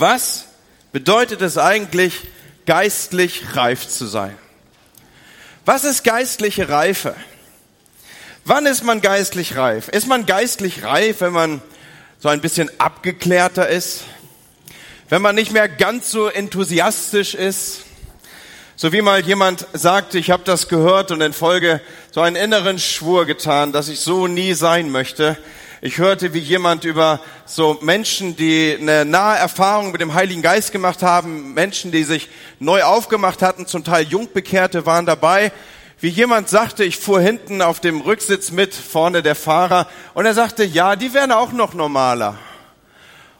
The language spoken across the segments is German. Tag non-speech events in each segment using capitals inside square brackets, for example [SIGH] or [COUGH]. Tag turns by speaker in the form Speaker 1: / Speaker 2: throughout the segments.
Speaker 1: Was bedeutet es eigentlich, geistlich reif zu sein? Was ist geistliche Reife? Wann ist man geistlich reif? Ist man geistlich reif, wenn man so ein bisschen abgeklärter ist? Wenn man nicht mehr ganz so enthusiastisch ist? So wie mal jemand sagte, ich habe das gehört und in Folge so einen inneren Schwur getan, dass ich so nie sein möchte. Ich hörte, wie jemand über so Menschen, die eine nahe Erfahrung mit dem Heiligen Geist gemacht haben, Menschen, die sich neu aufgemacht hatten, zum Teil Jungbekehrte waren dabei, wie jemand sagte, ich fuhr hinten auf dem Rücksitz mit, vorne der Fahrer, und er sagte, ja, die werden auch noch normaler.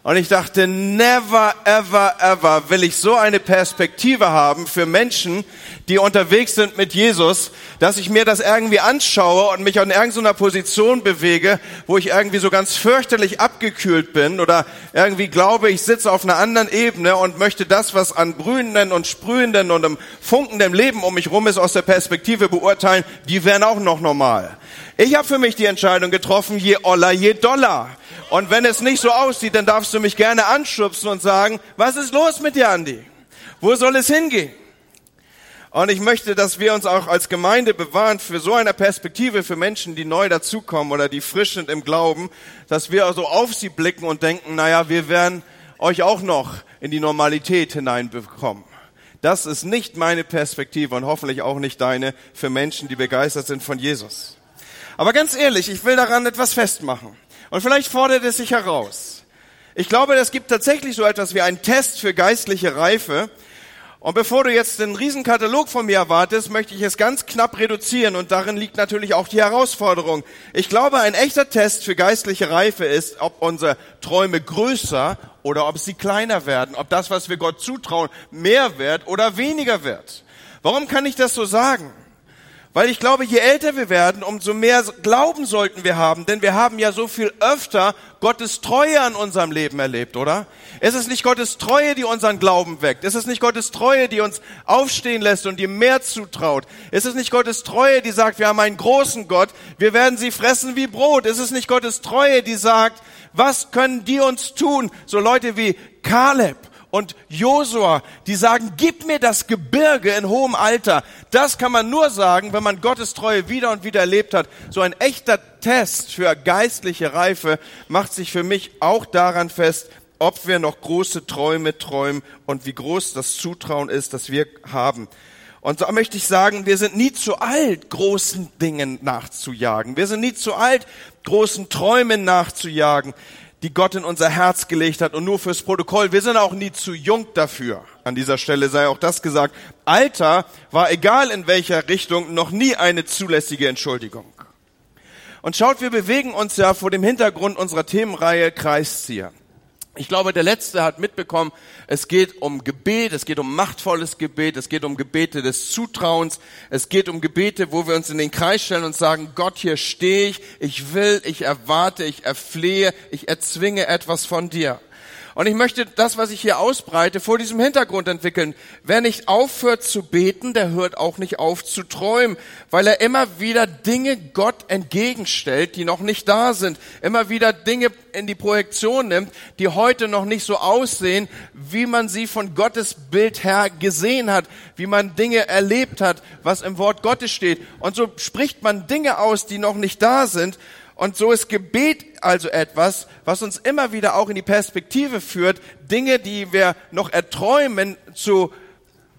Speaker 1: Und ich dachte, never, ever, ever will ich so eine Perspektive haben für Menschen, die unterwegs sind mit Jesus, dass ich mir das irgendwie anschaue und mich an irgendeiner Position bewege, wo ich irgendwie so ganz fürchterlich abgekühlt bin oder irgendwie glaube, ich sitze auf einer anderen Ebene und möchte das, was an brühenden und sprühenden und einem funkenden Leben um mich rum ist, aus der Perspektive beurteilen, die wären auch noch normal. Ich habe für mich die Entscheidung getroffen, je oller, je doller. Und wenn es nicht so aussieht, dann darfst du mich gerne anschubsen und sagen, was ist los mit dir, Andi? Wo soll es hingehen? Und ich möchte, dass wir uns auch als Gemeinde bewahren für so eine Perspektive für Menschen, die neu dazukommen oder die frisch sind im Glauben, dass wir also auf sie blicken und denken, naja, wir werden euch auch noch in die Normalität hineinbekommen. Das ist nicht meine Perspektive und hoffentlich auch nicht deine für Menschen, die begeistert sind von Jesus. Aber ganz ehrlich, ich will daran etwas festmachen. Und vielleicht fordert es sich heraus. Ich glaube, es gibt tatsächlich so etwas wie einen Test für geistliche Reife. Und bevor du jetzt den Riesenkatalog von mir erwartest, möchte ich es ganz knapp reduzieren und darin liegt natürlich auch die Herausforderung. Ich glaube, ein echter Test für geistliche Reife ist, ob unsere Träume größer oder ob sie kleiner werden, ob das, was wir Gott zutrauen, mehr wird oder weniger wird. Warum kann ich das so sagen? Weil ich glaube, je älter wir werden, umso mehr Glauben sollten wir haben, denn wir haben ja so viel öfter Gottes Treue an unserem Leben erlebt, oder? Es ist nicht Gottes Treue, die unseren Glauben weckt. Es ist nicht Gottes Treue, die uns aufstehen lässt und die mehr zutraut. Es ist nicht Gottes Treue, die sagt, wir haben einen großen Gott, wir werden sie fressen wie Brot. Es ist nicht Gottes Treue, die sagt, was können die uns tun? So Leute wie Kaleb und Josua, die sagen, gib mir das Gebirge in hohem Alter. Das kann man nur sagen, wenn man Gottes Treue wieder und wieder erlebt hat. So ein echter Test für geistliche Reife macht sich für mich auch daran fest, ob wir noch große Träume träumen und wie groß das Zutrauen ist, das wir haben. Und so möchte ich sagen, wir sind nie zu alt, großen Dingen nachzujagen. Wir sind nie zu alt, großen Träumen nachzujagen die Gott in unser Herz gelegt hat. Und nur fürs Protokoll, wir sind auch nie zu jung dafür. An dieser Stelle sei auch das gesagt. Alter war egal in welcher Richtung noch nie eine zulässige Entschuldigung. Und schaut, wir bewegen uns ja vor dem Hintergrund unserer Themenreihe Kreiszieher. Ich glaube, der Letzte hat mitbekommen, es geht um Gebet, es geht um machtvolles Gebet, es geht um Gebete des Zutrauens, es geht um Gebete, wo wir uns in den Kreis stellen und sagen, Gott, hier stehe ich, ich will, ich erwarte, ich erflehe, ich erzwinge etwas von dir. Und ich möchte das, was ich hier ausbreite, vor diesem Hintergrund entwickeln. Wer nicht aufhört zu beten, der hört auch nicht auf zu träumen, weil er immer wieder Dinge Gott entgegenstellt, die noch nicht da sind. Immer wieder Dinge in die Projektion nimmt, die heute noch nicht so aussehen, wie man sie von Gottes Bild her gesehen hat, wie man Dinge erlebt hat, was im Wort Gottes steht. Und so spricht man Dinge aus, die noch nicht da sind. Und so ist Gebet also etwas, was uns immer wieder auch in die Perspektive führt, Dinge, die wir noch erträumen, zu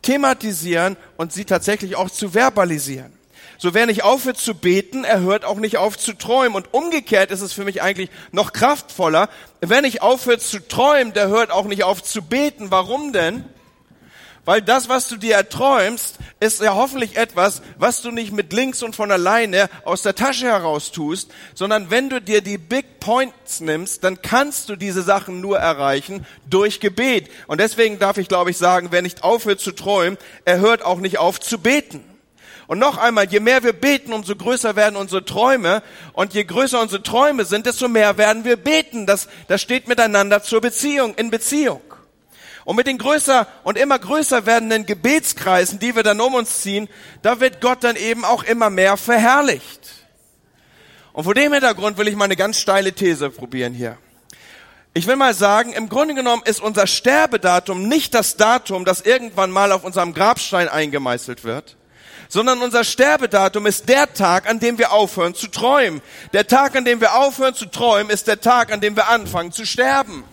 Speaker 1: thematisieren und sie tatsächlich auch zu verbalisieren. So wer nicht aufhört zu beten, er hört auch nicht auf zu träumen. Und umgekehrt ist es für mich eigentlich noch kraftvoller. Wer nicht aufhört zu träumen, der hört auch nicht auf zu beten. Warum denn? Weil das, was du dir erträumst, ist ja hoffentlich etwas, was du nicht mit links und von alleine aus der Tasche heraus tust, sondern wenn du dir die Big Points nimmst, dann kannst du diese Sachen nur erreichen durch Gebet. Und deswegen darf ich, glaube ich, sagen, wer nicht aufhört zu träumen, er hört auch nicht auf zu beten. Und noch einmal, je mehr wir beten, umso größer werden unsere Träume. Und je größer unsere Träume sind, desto mehr werden wir beten. Das, das steht miteinander zur Beziehung, in Beziehung. Und mit den größer und immer größer werdenden Gebetskreisen, die wir dann um uns ziehen, da wird Gott dann eben auch immer mehr verherrlicht. Und vor dem Hintergrund will ich mal eine ganz steile These probieren hier. Ich will mal sagen, im Grunde genommen ist unser Sterbedatum nicht das Datum, das irgendwann mal auf unserem Grabstein eingemeißelt wird, sondern unser Sterbedatum ist der Tag, an dem wir aufhören zu träumen. Der Tag, an dem wir aufhören zu träumen, ist der Tag, an dem wir anfangen zu sterben.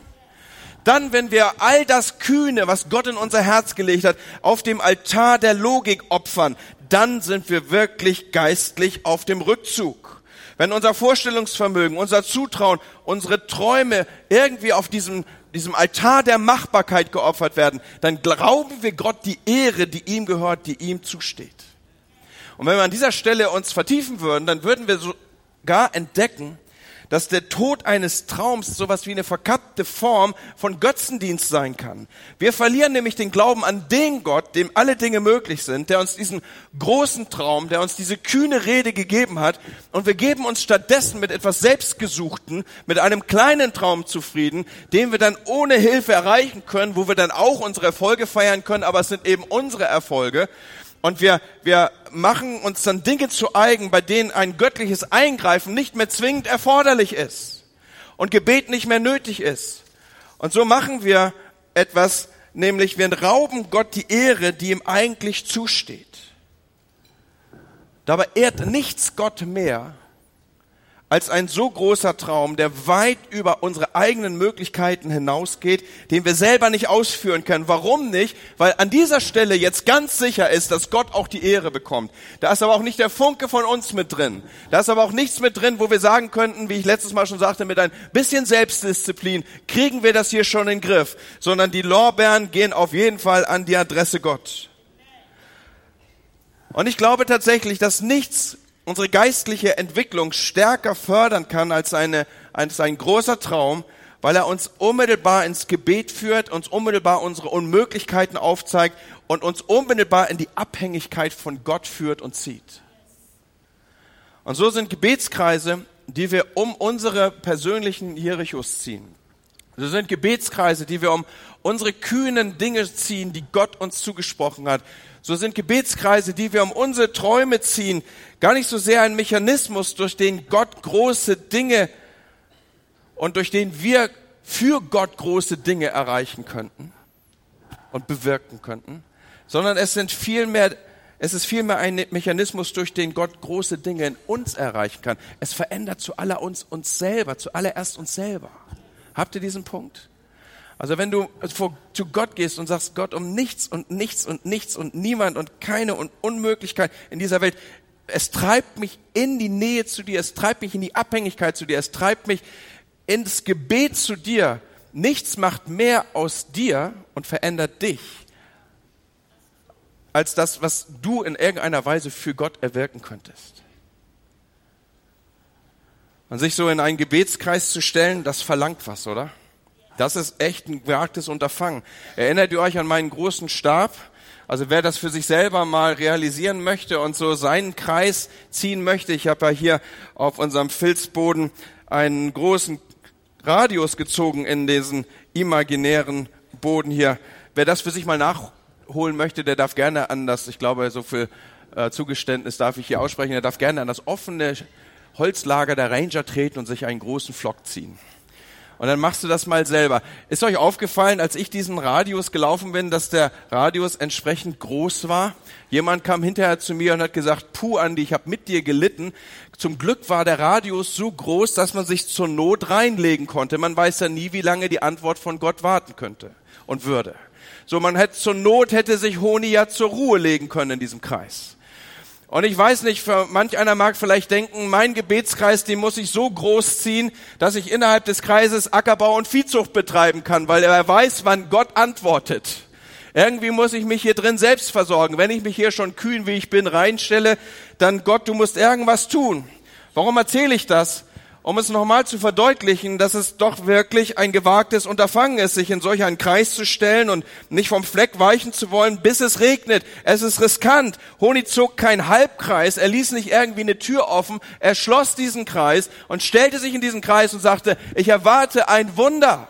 Speaker 1: Dann, wenn wir all das Kühne, was Gott in unser Herz gelegt hat, auf dem Altar der Logik opfern, dann sind wir wirklich geistlich auf dem Rückzug. Wenn unser Vorstellungsvermögen, unser Zutrauen, unsere Träume irgendwie auf diesem, diesem Altar der Machbarkeit geopfert werden, dann glauben wir Gott die Ehre, die ihm gehört, die ihm zusteht. Und wenn wir an dieser Stelle uns vertiefen würden, dann würden wir sogar entdecken, dass der Tod eines Traums sowas wie eine verkappte Form von Götzendienst sein kann. Wir verlieren nämlich den Glauben an den Gott, dem alle Dinge möglich sind, der uns diesen großen Traum, der uns diese kühne Rede gegeben hat, und wir geben uns stattdessen mit etwas Selbstgesuchten, mit einem kleinen Traum zufrieden, den wir dann ohne Hilfe erreichen können, wo wir dann auch unsere Erfolge feiern können, aber es sind eben unsere Erfolge. Und wir, wir machen uns dann Dinge zu eigen, bei denen ein göttliches Eingreifen nicht mehr zwingend erforderlich ist und Gebet nicht mehr nötig ist. Und so machen wir etwas, nämlich wir rauben Gott die Ehre, die ihm eigentlich zusteht. Dabei ehrt nichts Gott mehr als ein so großer Traum, der weit über unsere eigenen Möglichkeiten hinausgeht, den wir selber nicht ausführen können. Warum nicht? Weil an dieser Stelle jetzt ganz sicher ist, dass Gott auch die Ehre bekommt. Da ist aber auch nicht der Funke von uns mit drin. Da ist aber auch nichts mit drin, wo wir sagen könnten, wie ich letztes Mal schon sagte, mit ein bisschen Selbstdisziplin kriegen wir das hier schon in den Griff, sondern die Lorbeeren gehen auf jeden Fall an die Adresse Gott. Und ich glaube tatsächlich, dass nichts unsere geistliche Entwicklung stärker fördern kann als, eine, als ein großer Traum, weil er uns unmittelbar ins Gebet führt, uns unmittelbar unsere Unmöglichkeiten aufzeigt und uns unmittelbar in die Abhängigkeit von Gott führt und zieht. Und so sind Gebetskreise, die wir um unsere persönlichen Jerichos ziehen. So sind Gebetskreise, die wir um unsere kühnen Dinge ziehen, die Gott uns zugesprochen hat, so sind Gebetskreise, die wir um unsere Träume ziehen, gar nicht so sehr ein Mechanismus, durch den Gott große Dinge und durch den wir für Gott große Dinge erreichen könnten und bewirken könnten, sondern es sind vielmehr es ist vielmehr ein Mechanismus, durch den Gott große Dinge in uns erreichen kann. Es verändert zu aller uns uns selber, zuallererst uns selber. Habt ihr diesen Punkt? Also wenn du vor, zu Gott gehst und sagst, Gott, um nichts und nichts und nichts und niemand und keine und Unmöglichkeit in dieser Welt, es treibt mich in die Nähe zu dir, es treibt mich in die Abhängigkeit zu dir, es treibt mich ins Gebet zu dir. Nichts macht mehr aus dir und verändert dich, als das, was du in irgendeiner Weise für Gott erwirken könntest. Und sich so in einen Gebetskreis zu stellen, das verlangt was, oder? Das ist echt ein gewagtes Unterfangen. Erinnert ihr euch an meinen großen Stab? Also wer das für sich selber mal realisieren möchte und so seinen Kreis ziehen möchte, ich habe ja hier auf unserem Filzboden einen großen Radius gezogen in diesen imaginären Boden hier. Wer das für sich mal nachholen möchte, der darf gerne an das, ich glaube, so viel äh, Zugeständnis darf ich hier aussprechen, der darf gerne an das offene Holzlager der Ranger treten und sich einen großen Flock ziehen. Und dann machst du das mal selber. Ist euch aufgefallen, als ich diesen Radius gelaufen bin, dass der Radius entsprechend groß war? Jemand kam hinterher zu mir und hat gesagt, puh, Andi, ich habe mit dir gelitten. Zum Glück war der Radius so groß, dass man sich zur Not reinlegen konnte. Man weiß ja nie, wie lange die Antwort von Gott warten könnte und würde. So, man hätte zur Not hätte sich Honi ja zur Ruhe legen können in diesem Kreis. Und ich weiß nicht, manch einer mag vielleicht denken, mein Gebetskreis, den muss ich so groß ziehen, dass ich innerhalb des Kreises Ackerbau und Viehzucht betreiben kann, weil er weiß, wann Gott antwortet. Irgendwie muss ich mich hier drin selbst versorgen. Wenn ich mich hier schon kühn, wie ich bin, reinstelle, dann Gott, du musst irgendwas tun. Warum erzähle ich das? Um es nochmal zu verdeutlichen, dass es doch wirklich ein gewagtes Unterfangen ist, sich in solch einen Kreis zu stellen und nicht vom Fleck weichen zu wollen, bis es regnet. Es ist riskant. Honi zog kein Halbkreis, er ließ nicht irgendwie eine Tür offen, er schloss diesen Kreis und stellte sich in diesen Kreis und sagte, ich erwarte ein Wunder.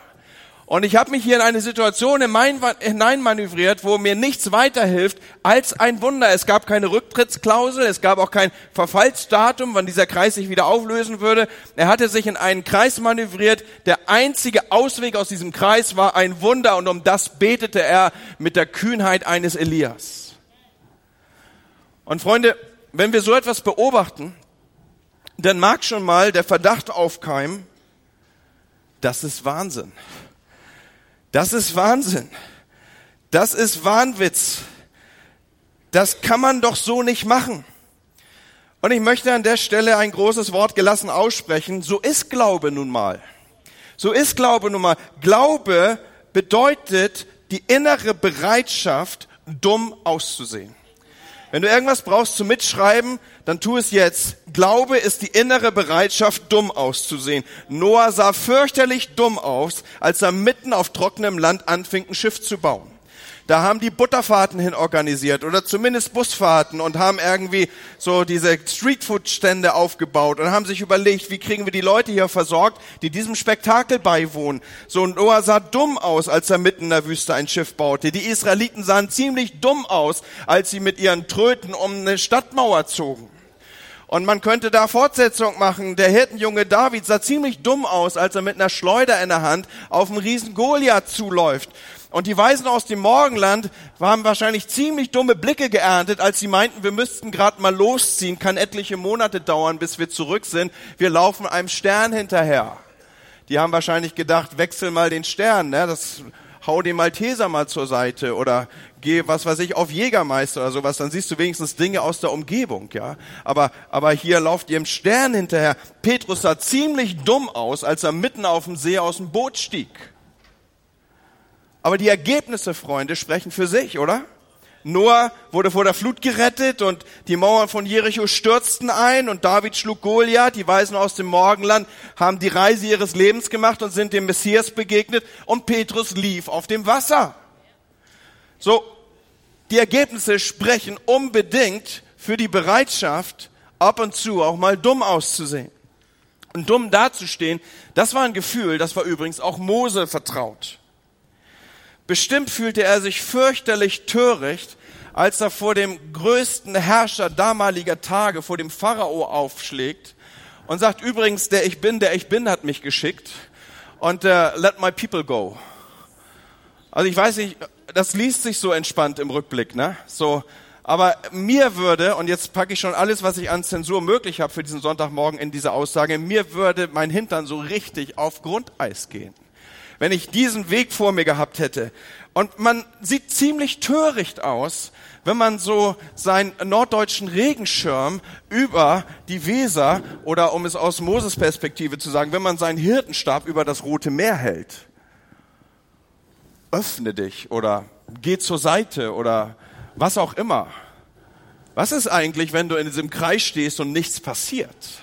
Speaker 1: Und ich habe mich hier in eine Situation hineinmanövriert, wo mir nichts weiterhilft als ein Wunder. Es gab keine Rücktrittsklausel, es gab auch kein Verfallsdatum, wann dieser Kreis sich wieder auflösen würde. Er hatte sich in einen Kreis manövriert. Der einzige Ausweg aus diesem Kreis war ein Wunder und um das betete er mit der Kühnheit eines Elias. Und Freunde, wenn wir so etwas beobachten, dann mag schon mal der Verdacht aufkeimen, das ist Wahnsinn. Das ist Wahnsinn. Das ist Wahnwitz. Das kann man doch so nicht machen. Und ich möchte an der Stelle ein großes Wort gelassen aussprechen. So ist Glaube nun mal. So ist Glaube nun mal. Glaube bedeutet die innere Bereitschaft, dumm auszusehen. Wenn du irgendwas brauchst zum Mitschreiben, dann tu es jetzt. Glaube ist die innere Bereitschaft, dumm auszusehen. Noah sah fürchterlich dumm aus, als er mitten auf trockenem Land anfing, ein Schiff zu bauen. Da haben die Butterfahrten hin organisiert oder zumindest Busfahrten und haben irgendwie so diese Streetfood-Stände aufgebaut und haben sich überlegt, wie kriegen wir die Leute hier versorgt, die diesem Spektakel beiwohnen. So Noah sah dumm aus, als er mitten in der Wüste ein Schiff baute. Die Israeliten sahen ziemlich dumm aus, als sie mit ihren Tröten um eine Stadtmauer zogen. Und man könnte da Fortsetzung machen. Der Hirtenjunge David sah ziemlich dumm aus, als er mit einer Schleuder in der Hand auf einen riesen Goliath zuläuft. Und die Weisen aus dem Morgenland haben wahrscheinlich ziemlich dumme Blicke geerntet, als sie meinten, wir müssten gerade mal losziehen, kann etliche Monate dauern, bis wir zurück sind. Wir laufen einem Stern hinterher. Die haben wahrscheinlich gedacht, wechsel mal den Stern, ne? das hau den Malteser mal zur Seite oder geh, was weiß ich, auf Jägermeister oder sowas, dann siehst du wenigstens Dinge aus der Umgebung, ja. Aber, aber hier lauft ihr im Stern hinterher. Petrus sah ziemlich dumm aus, als er mitten auf dem See aus dem Boot stieg. Aber die Ergebnisse, Freunde, sprechen für sich, oder? Noah wurde vor der Flut gerettet und die Mauern von Jericho stürzten ein und David schlug Goliath. Die Weisen aus dem Morgenland haben die Reise ihres Lebens gemacht und sind dem Messias begegnet und Petrus lief auf dem Wasser. So, die Ergebnisse sprechen unbedingt für die Bereitschaft, ab und zu auch mal dumm auszusehen. Und dumm dazustehen, das war ein Gefühl, das war übrigens auch Mose vertraut. Bestimmt fühlte er sich fürchterlich töricht, als er vor dem größten Herrscher damaliger Tage, vor dem Pharao aufschlägt und sagt, übrigens, der ich bin, der ich bin, hat mich geschickt und uh, let my people go. Also ich weiß nicht, das liest sich so entspannt im Rückblick, ne? So, aber mir würde, und jetzt packe ich schon alles, was ich an Zensur möglich habe für diesen Sonntagmorgen in diese Aussage, mir würde mein Hintern so richtig auf Grundeis gehen wenn ich diesen Weg vor mir gehabt hätte. Und man sieht ziemlich töricht aus, wenn man so seinen norddeutschen Regenschirm über die Weser oder um es aus Moses Perspektive zu sagen, wenn man seinen Hirtenstab über das Rote Meer hält. Öffne dich oder geh zur Seite oder was auch immer. Was ist eigentlich, wenn du in diesem Kreis stehst und nichts passiert?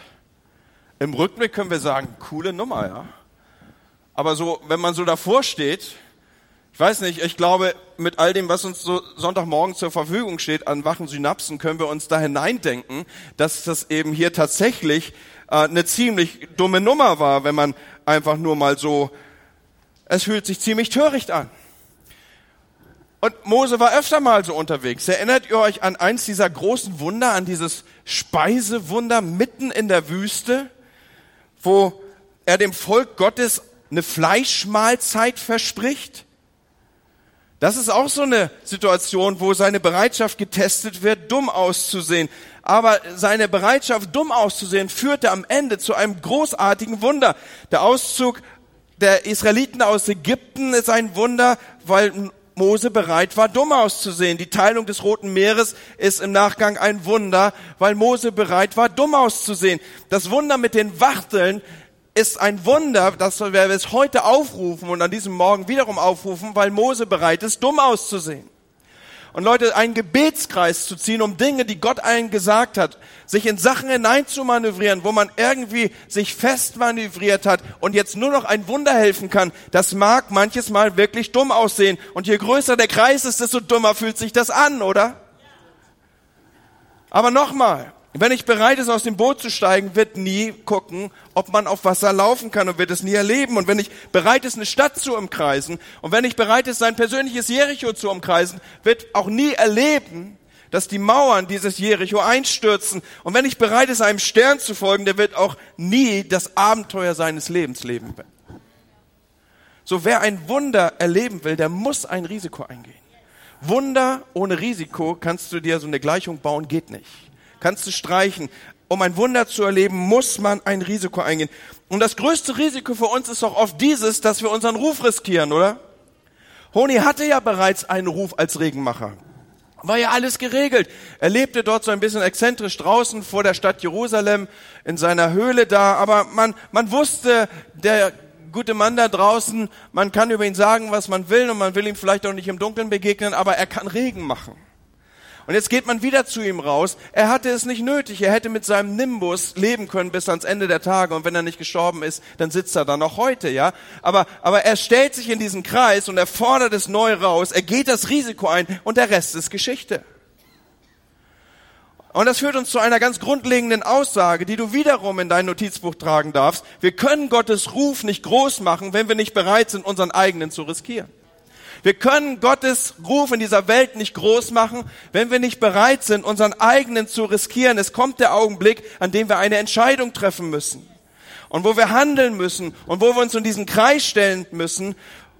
Speaker 1: Im Rückblick können wir sagen, coole Nummer, ja. Aber so, wenn man so davor steht, ich weiß nicht, ich glaube, mit all dem, was uns so Sonntagmorgen zur Verfügung steht an wachen Synapsen, können wir uns da hineindenken, dass das eben hier tatsächlich äh, eine ziemlich dumme Nummer war, wenn man einfach nur mal so, es fühlt sich ziemlich töricht an. Und Mose war öfter mal so unterwegs. Erinnert ihr euch an eins dieser großen Wunder, an dieses Speisewunder mitten in der Wüste, wo er dem Volk Gottes eine Fleischmahlzeit verspricht. Das ist auch so eine Situation, wo seine Bereitschaft getestet wird, dumm auszusehen. Aber seine Bereitschaft, dumm auszusehen, führte am Ende zu einem großartigen Wunder. Der Auszug der Israeliten aus Ägypten ist ein Wunder, weil Mose bereit war, dumm auszusehen. Die Teilung des Roten Meeres ist im Nachgang ein Wunder, weil Mose bereit war, dumm auszusehen. Das Wunder mit den Wachteln ist ein Wunder, dass wir es heute aufrufen und an diesem Morgen wiederum aufrufen, weil Mose bereit ist, dumm auszusehen. Und Leute, einen Gebetskreis zu ziehen, um Dinge, die Gott allen gesagt hat, sich in Sachen hineinzumanövrieren, wo man irgendwie sich festmanövriert hat und jetzt nur noch ein Wunder helfen kann, das mag manches Mal wirklich dumm aussehen. Und je größer der Kreis ist, desto dummer fühlt sich das an, oder? Aber nochmal, Wenn ich bereit ist, aus dem Boot zu steigen, wird nie gucken, ob man auf Wasser laufen kann und wird es nie erleben. Und wenn ich bereit ist, eine Stadt zu umkreisen und wenn ich bereit ist, sein persönliches Jericho zu umkreisen, wird auch nie erleben, dass die Mauern dieses Jericho einstürzen. Und wenn ich bereit ist, einem Stern zu folgen, der wird auch nie das Abenteuer seines Lebens leben. So wer ein Wunder erleben will, der muss ein Risiko eingehen. Wunder ohne Risiko kannst du dir so eine Gleichung bauen, geht nicht kannst du streichen. Um ein Wunder zu erleben, muss man ein Risiko eingehen. Und das größte Risiko für uns ist doch oft dieses, dass wir unseren Ruf riskieren, oder? Honi hatte ja bereits einen Ruf als Regenmacher. War ja alles geregelt. Er lebte dort so ein bisschen exzentrisch draußen vor der Stadt Jerusalem in seiner Höhle da. Aber man, man wusste, der gute Mann da draußen, man kann über ihn sagen, was man will und man will ihm vielleicht auch nicht im Dunkeln begegnen, aber er kann Regen machen. Und jetzt geht man wieder zu ihm raus. Er hatte es nicht nötig. Er hätte mit seinem Nimbus leben können bis ans Ende der Tage. Und wenn er nicht gestorben ist, dann sitzt er da noch heute, ja. Aber, aber er stellt sich in diesen Kreis und er fordert es neu raus. Er geht das Risiko ein und der Rest ist Geschichte. Und das führt uns zu einer ganz grundlegenden Aussage, die du wiederum in dein Notizbuch tragen darfst. Wir können Gottes Ruf nicht groß machen, wenn wir nicht bereit sind, unseren eigenen zu riskieren. Wir können Gottes Ruf in dieser Welt nicht groß machen, wenn wir nicht bereit sind, unseren eigenen zu riskieren. Es kommt der Augenblick, an dem wir eine Entscheidung treffen müssen und wo wir handeln müssen und wo wir uns in diesen Kreis stellen müssen,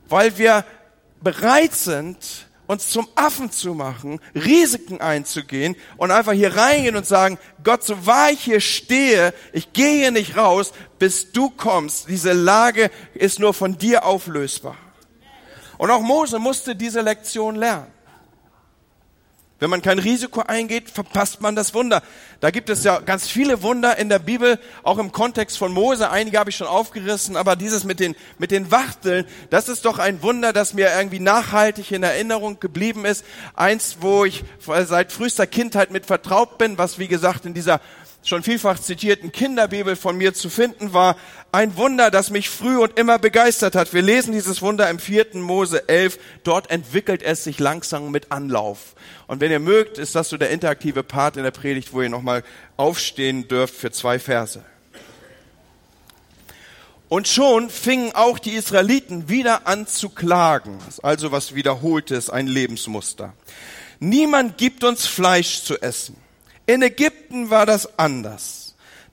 Speaker 1: weil wir bereit sind, uns zum Affen zu machen, Risiken einzugehen und einfach hier reingehen und sagen, Gott, so wahr ich hier stehe, ich gehe hier nicht raus, bis du kommst. Diese Lage ist nur von dir auflösbar. Und auch Mose musste diese Lektion lernen. Wenn man kein Risiko eingeht, verpasst man das Wunder. Da gibt es ja ganz viele Wunder in der Bibel, auch im Kontext von Mose. Einige habe ich schon aufgerissen, aber dieses mit den, mit den Wachteln, das ist doch ein Wunder, das mir irgendwie nachhaltig in Erinnerung geblieben ist. Eins, wo ich seit frühester Kindheit mit vertraut bin, was wie gesagt in dieser schon vielfach zitierten Kinderbibel von mir zu finden war. Ein Wunder, das mich früh und immer begeistert hat. Wir lesen dieses Wunder im vierten Mose 11. Dort entwickelt es sich langsam mit Anlauf. Und wenn ihr mögt, ist das so der interaktive Part in der Predigt, wo ihr nochmal aufstehen dürft für zwei Verse. Und schon fingen auch die Israeliten wieder an zu klagen. Also was wiederholtes, ein Lebensmuster. Niemand gibt uns Fleisch zu essen. In Ägypten war das anders.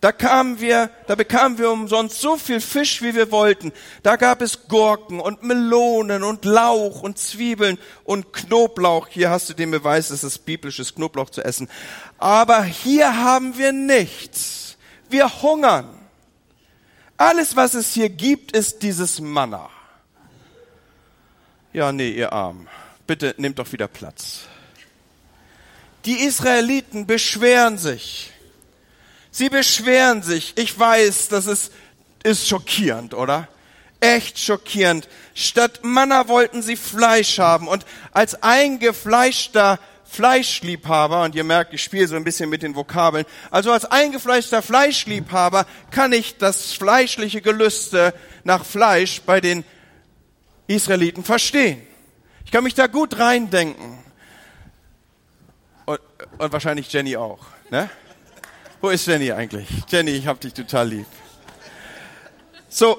Speaker 1: Da kamen wir, da bekamen wir umsonst so viel Fisch, wie wir wollten. Da gab es Gurken und Melonen und Lauch und Zwiebeln und Knoblauch. Hier hast du den Beweis, es ist biblisches Knoblauch zu essen. Aber hier haben wir nichts. Wir hungern. Alles, was es hier gibt, ist dieses Manna. Ja, nee, ihr Arm. Bitte nehmt doch wieder Platz. Die Israeliten beschweren sich. Sie beschweren sich. Ich weiß, das ist, ist schockierend, oder? Echt schockierend. Statt Manna wollten sie Fleisch haben. Und als eingefleischter Fleischliebhaber, und ihr merkt, ich spiele so ein bisschen mit den Vokabeln, also als eingefleischter Fleischliebhaber kann ich das fleischliche Gelüste nach Fleisch bei den Israeliten verstehen. Ich kann mich da gut reindenken. Und, wahrscheinlich Jenny auch. Ne? Wo ist Jenny eigentlich? Jenny, ich hab dich total lieb. So,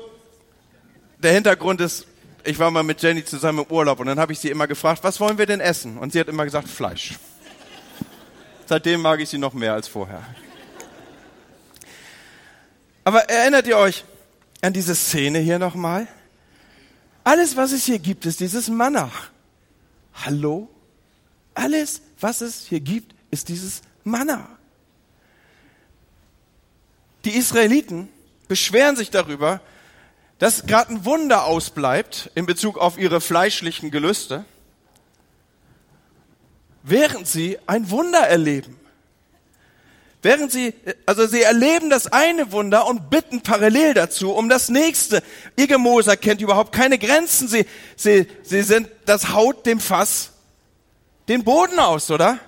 Speaker 1: der Hintergrund ist, ich war mal mit Jenny zusammen im Urlaub und dann habe ich sie immer gefragt, was wollen wir denn essen? Und sie hat immer gesagt, Fleisch. Seitdem mag ich sie noch mehr als vorher. Aber erinnert ihr euch an diese Szene hier nochmal? Alles, was es hier gibt, ist dieses Manna. Hallo? Alles, was es hier gibt, ist dieses Manna. Die Israeliten beschweren sich darüber, dass gerade ein Wunder ausbleibt in Bezug auf ihre fleischlichen Gelüste, während sie ein Wunder erleben. Während sie, also sie erleben das eine Wunder und bitten parallel dazu um das nächste. Ihr Moser kennt überhaupt keine Grenzen. Sie, sie, sie sind, das haut dem Fass den Boden aus, oder?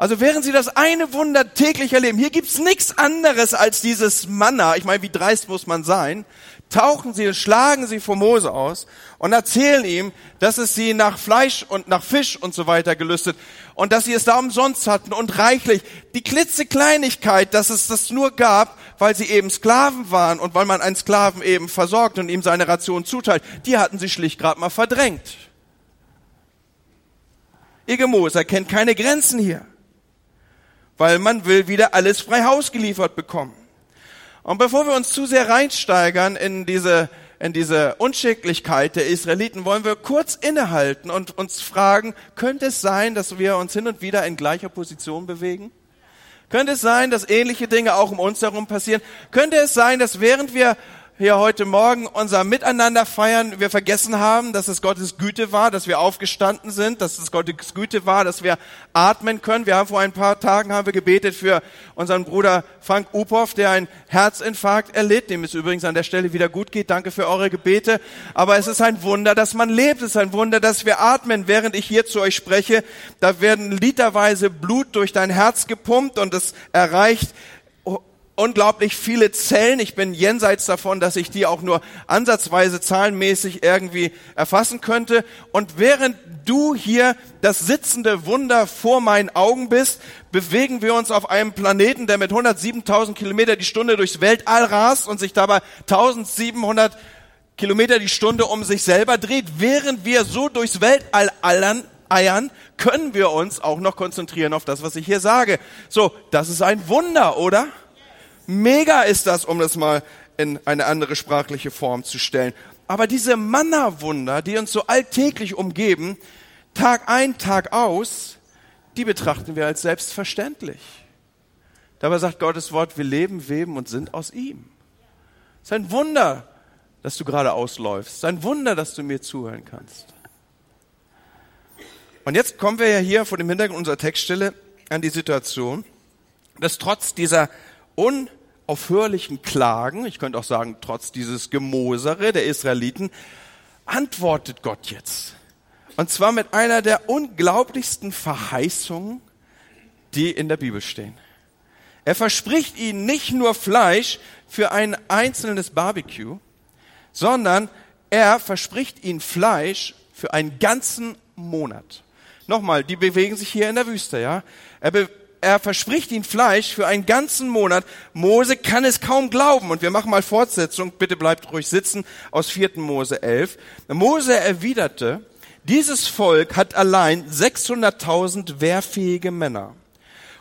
Speaker 1: Also während sie das eine Wunder täglich erleben, hier gibt's nichts anderes als dieses Manna. Ich meine, wie dreist muss man sein? tauchen sie schlagen sie vor Mose aus und erzählen ihm, dass es sie nach Fleisch und nach Fisch und so weiter gelüstet und dass sie es da umsonst hatten und reichlich. Die klitzekleinigkeit, dass es das nur gab, weil sie eben Sklaven waren und weil man einen Sklaven eben versorgt und ihm seine Ration zuteilt, die hatten sie schlicht gerade mal verdrängt. Ihr Gemoser kennt keine Grenzen hier, weil man will wieder alles frei Haus geliefert bekommen. Und bevor wir uns zu sehr reinsteigern in diese, in diese Unschicklichkeit der Israeliten, wollen wir kurz innehalten und uns fragen, könnte es sein, dass wir uns hin und wieder in gleicher Position bewegen? Könnte es sein, dass ähnliche Dinge auch um uns herum passieren? Könnte es sein, dass während wir hier heute Morgen unser Miteinander feiern, wir vergessen haben, dass es Gottes Güte war, dass wir aufgestanden sind, dass es Gottes Güte war, dass wir atmen können. Wir haben vor ein paar Tagen haben wir gebetet für unseren Bruder Frank Uphoff, der einen Herzinfarkt erlitt, dem es übrigens an der Stelle wieder gut geht. Danke für eure Gebete. Aber es ist ein Wunder, dass man lebt. Es ist ein Wunder, dass wir atmen. Während ich hier zu euch spreche, da werden literweise Blut durch dein Herz gepumpt und es erreicht unglaublich viele Zellen. Ich bin jenseits davon, dass ich die auch nur ansatzweise zahlenmäßig irgendwie erfassen könnte. Und während du hier das sitzende Wunder vor meinen Augen bist, bewegen wir uns auf einem Planeten, der mit 107.000 Kilometer die Stunde durchs Weltall rast und sich dabei 1700 Kilometer die Stunde um sich selber dreht. Während wir so durchs Weltall allern, eiern, können wir uns auch noch konzentrieren auf das, was ich hier sage. So, das ist ein Wunder, oder? Mega ist das, um das mal in eine andere sprachliche Form zu stellen. Aber diese Manna-Wunder, die uns so alltäglich umgeben, Tag ein, Tag aus, die betrachten wir als selbstverständlich. Dabei sagt Gottes Wort, wir leben, weben und sind aus ihm. Es ist ein Wunder, dass du gerade ausläufst. Es ist ein Wunder, dass du mir zuhören kannst. Und jetzt kommen wir ja hier vor dem Hintergrund unserer Textstelle an die Situation, dass trotz dieser un aufhörlichen Klagen, ich könnte auch sagen, trotz dieses Gemosere der Israeliten, antwortet Gott jetzt. Und zwar mit einer der unglaublichsten Verheißungen, die in der Bibel stehen. Er verspricht ihnen nicht nur Fleisch für ein einzelnes Barbecue, sondern er verspricht ihnen Fleisch für einen ganzen Monat. Nochmal, die bewegen sich hier in der Wüste, ja. Er, er verspricht ihnen Fleisch für einen ganzen Monat. Mose kann es kaum glauben. Und wir machen mal Fortsetzung. Bitte bleibt ruhig sitzen aus 4. Mose 11. Mose erwiderte, dieses Volk hat allein 600.000 wehrfähige Männer.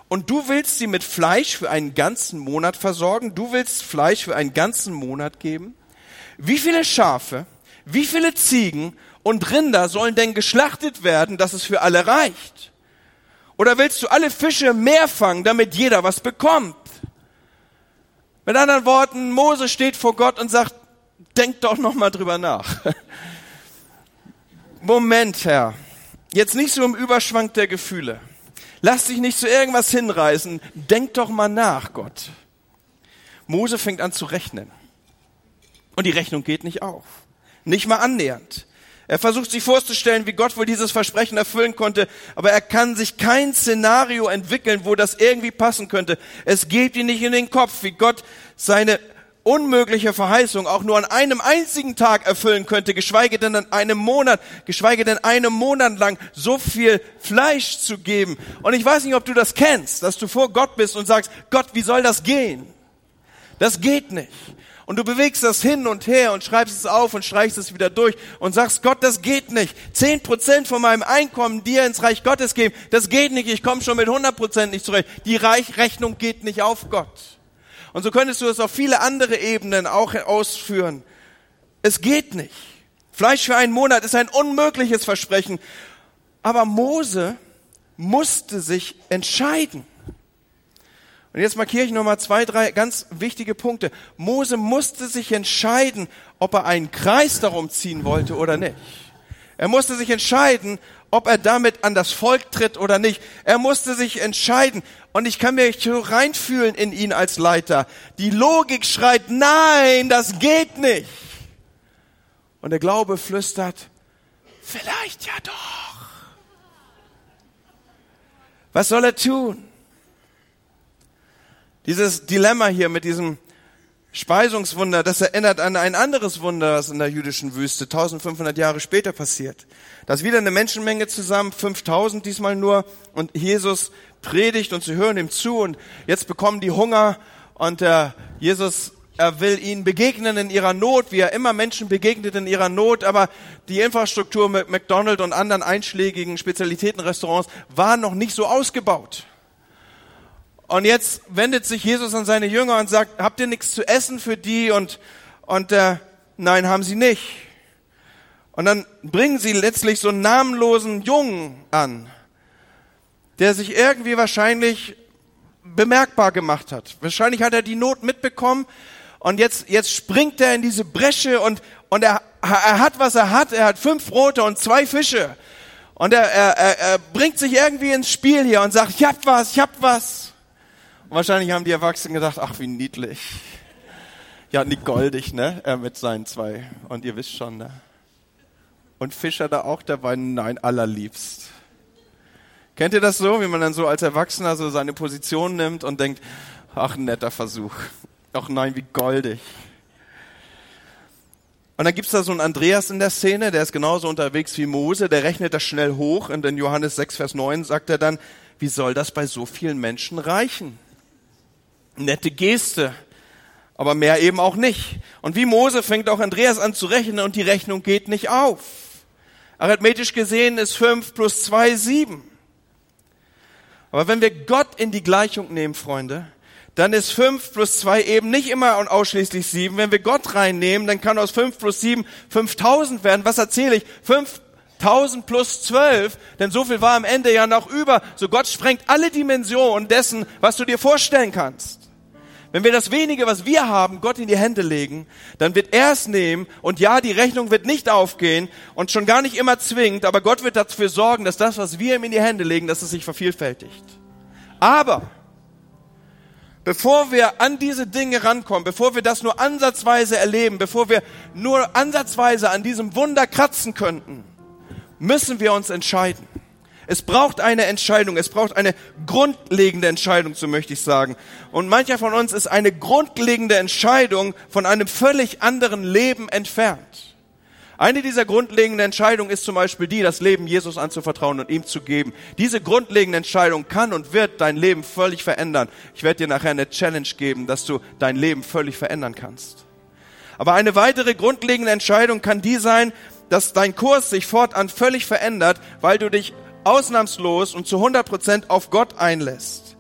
Speaker 1: Und du willst sie mit Fleisch für einen ganzen Monat versorgen? Du willst Fleisch für einen ganzen Monat geben? Wie viele Schafe, wie viele Ziegen und Rinder sollen denn geschlachtet werden, dass es für alle reicht? Oder willst du alle Fische mehr fangen, damit jeder was bekommt? Mit anderen Worten, Mose steht vor Gott und sagt, denk doch noch mal drüber nach. [LAUGHS] Moment, Herr. Jetzt nicht so im Überschwang der Gefühle. Lass dich nicht zu irgendwas hinreißen. Denk doch mal nach, Gott. Mose fängt an zu rechnen. Und die Rechnung geht nicht auf. Nicht mal annähernd. Er versucht sich vorzustellen, wie Gott wohl dieses Versprechen erfüllen konnte, aber er kann sich kein Szenario entwickeln, wo das irgendwie passen könnte. Es geht ihm nicht in den Kopf, wie Gott seine unmögliche Verheißung auch nur an einem einzigen Tag erfüllen könnte, geschweige denn an einem Monat, geschweige denn einem Monat lang so viel Fleisch zu geben. Und ich weiß nicht, ob du das kennst, dass du vor Gott bist und sagst, Gott, wie soll das gehen? Das geht nicht und du bewegst das hin und her und schreibst es auf und streichst es wieder durch und sagst, Gott, das geht nicht. Zehn Prozent von meinem Einkommen dir ins Reich Gottes geben, das geht nicht. Ich komme schon mit 100 Prozent nicht zurecht. Die Reichrechnung geht nicht auf Gott. Und so könntest du es auf viele andere Ebenen auch ausführen. Es geht nicht. Fleisch für einen Monat ist ein unmögliches Versprechen. Aber Mose musste sich entscheiden. Und jetzt markiere ich nochmal zwei, drei ganz wichtige Punkte. Mose musste sich entscheiden, ob er einen Kreis darum ziehen wollte oder nicht. Er musste sich entscheiden, ob er damit an das Volk tritt oder nicht. Er musste sich entscheiden. Und ich kann mich so reinfühlen in ihn als Leiter. Die Logik schreit, nein, das geht nicht. Und der Glaube flüstert, vielleicht ja doch. Was soll er tun? Dieses Dilemma hier mit diesem Speisungswunder, das erinnert an ein anderes Wunder, was in der jüdischen Wüste 1500 Jahre später passiert. Da ist wieder eine Menschenmenge zusammen, 5000 diesmal nur, und Jesus predigt und sie hören ihm zu und jetzt bekommen die Hunger und der Jesus er will ihnen begegnen in ihrer Not, wie er immer Menschen begegnet in ihrer Not, aber die Infrastruktur mit McDonald's und anderen einschlägigen Spezialitätenrestaurants war noch nicht so ausgebaut. Und jetzt wendet sich Jesus an seine Jünger und sagt, habt ihr nichts zu essen für die? Und, und äh, nein, haben sie nicht. Und dann bringen sie letztlich so einen namenlosen Jungen an, der sich irgendwie wahrscheinlich bemerkbar gemacht hat. Wahrscheinlich hat er die Not mitbekommen, und jetzt, jetzt springt er in diese Bresche und, und er, er hat, was er hat. Er hat fünf Brote und zwei Fische. Und er, er, er, er bringt sich irgendwie ins Spiel hier und sagt, ich hab was, ich hab was. Und wahrscheinlich haben die Erwachsenen gedacht, ach, wie niedlich. Ja, nicht goldig, ne? Er mit seinen zwei. Und ihr wisst schon, ne? Und Fischer da auch dabei? Nein, allerliebst. Kennt ihr das so, wie man dann so als Erwachsener so seine Position nimmt und denkt, ach, netter Versuch. Ach nein, wie goldig. Und dann gibt's da so einen Andreas in der Szene, der ist genauso unterwegs wie Mose, der rechnet das schnell hoch und in Johannes 6, Vers 9 sagt er dann, wie soll das bei so vielen Menschen reichen? Nette Geste, aber mehr eben auch nicht. Und wie Mose fängt auch Andreas an zu rechnen und die Rechnung geht nicht auf. Arithmetisch gesehen ist 5 plus 2 7. Aber wenn wir Gott in die Gleichung nehmen, Freunde, dann ist 5 plus 2 eben nicht immer und ausschließlich 7. Wenn wir Gott reinnehmen, dann kann aus 5 plus 7 5000 werden. Was erzähle ich? 5000 plus 12, denn so viel war am Ende ja noch über. So Gott sprengt alle Dimensionen dessen, was du dir vorstellen kannst. Wenn wir das wenige, was wir haben, Gott in die Hände legen, dann wird er es nehmen und ja, die Rechnung wird nicht aufgehen und schon gar nicht immer zwingend, aber Gott wird dafür sorgen, dass das, was wir ihm in die Hände legen, dass es sich vervielfältigt. Aber Bevor wir an diese Dinge rankommen, bevor wir das nur ansatzweise erleben, bevor wir nur ansatzweise an diesem Wunder kratzen könnten, müssen wir uns entscheiden. Es braucht eine Entscheidung, es braucht eine grundlegende Entscheidung, so möchte ich sagen. Und mancher von uns ist eine grundlegende Entscheidung von einem völlig anderen Leben entfernt. Eine dieser grundlegenden Entscheidungen ist zum Beispiel die, das Leben Jesus anzuvertrauen und ihm zu geben. Diese grundlegende Entscheidung kann und wird dein Leben völlig verändern. Ich werde dir nachher eine Challenge geben, dass du dein Leben völlig verändern kannst. Aber eine weitere grundlegende Entscheidung kann die sein, dass dein Kurs sich fortan völlig verändert, weil du dich ausnahmslos und zu 100 Prozent auf Gott einlässt.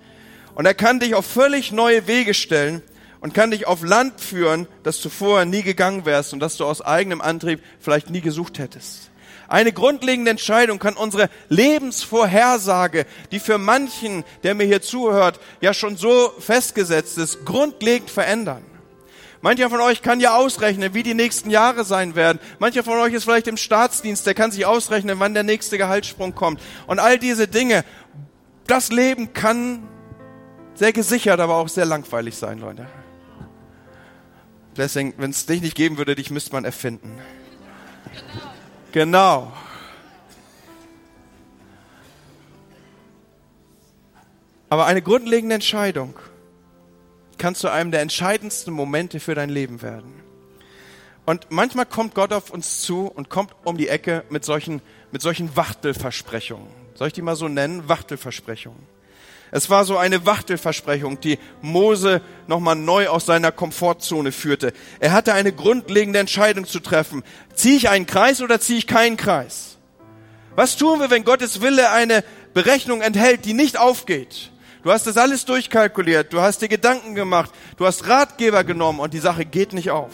Speaker 1: Und er kann dich auf völlig neue Wege stellen, und kann dich auf Land führen, das du vorher nie gegangen wärst und das du aus eigenem Antrieb vielleicht nie gesucht hättest. Eine grundlegende Entscheidung kann unsere Lebensvorhersage, die für manchen, der mir hier zuhört, ja schon so festgesetzt ist, grundlegend verändern. Mancher von euch kann ja ausrechnen, wie die nächsten Jahre sein werden. Mancher von euch ist vielleicht im Staatsdienst, der kann sich ausrechnen, wann der nächste Gehaltssprung kommt. Und all diese Dinge, das Leben kann sehr gesichert, aber auch sehr langweilig sein, Leute. Blessing, wenn es dich nicht geben würde, dich müsste man erfinden. Genau. genau. Aber eine grundlegende Entscheidung kann zu einem der entscheidendsten Momente für dein Leben werden. Und manchmal kommt Gott auf uns zu und kommt um die Ecke mit solchen, mit solchen Wachtelversprechungen. Soll ich die mal so nennen? Wachtelversprechungen. Es war so eine Wachtelversprechung, die Mose nochmal neu aus seiner Komfortzone führte. Er hatte eine grundlegende Entscheidung zu treffen. Ziehe ich einen Kreis oder ziehe ich keinen Kreis? Was tun wir, wenn Gottes Wille eine Berechnung enthält, die nicht aufgeht? Du hast das alles durchkalkuliert, du hast dir Gedanken gemacht, du hast Ratgeber genommen und die Sache geht nicht auf.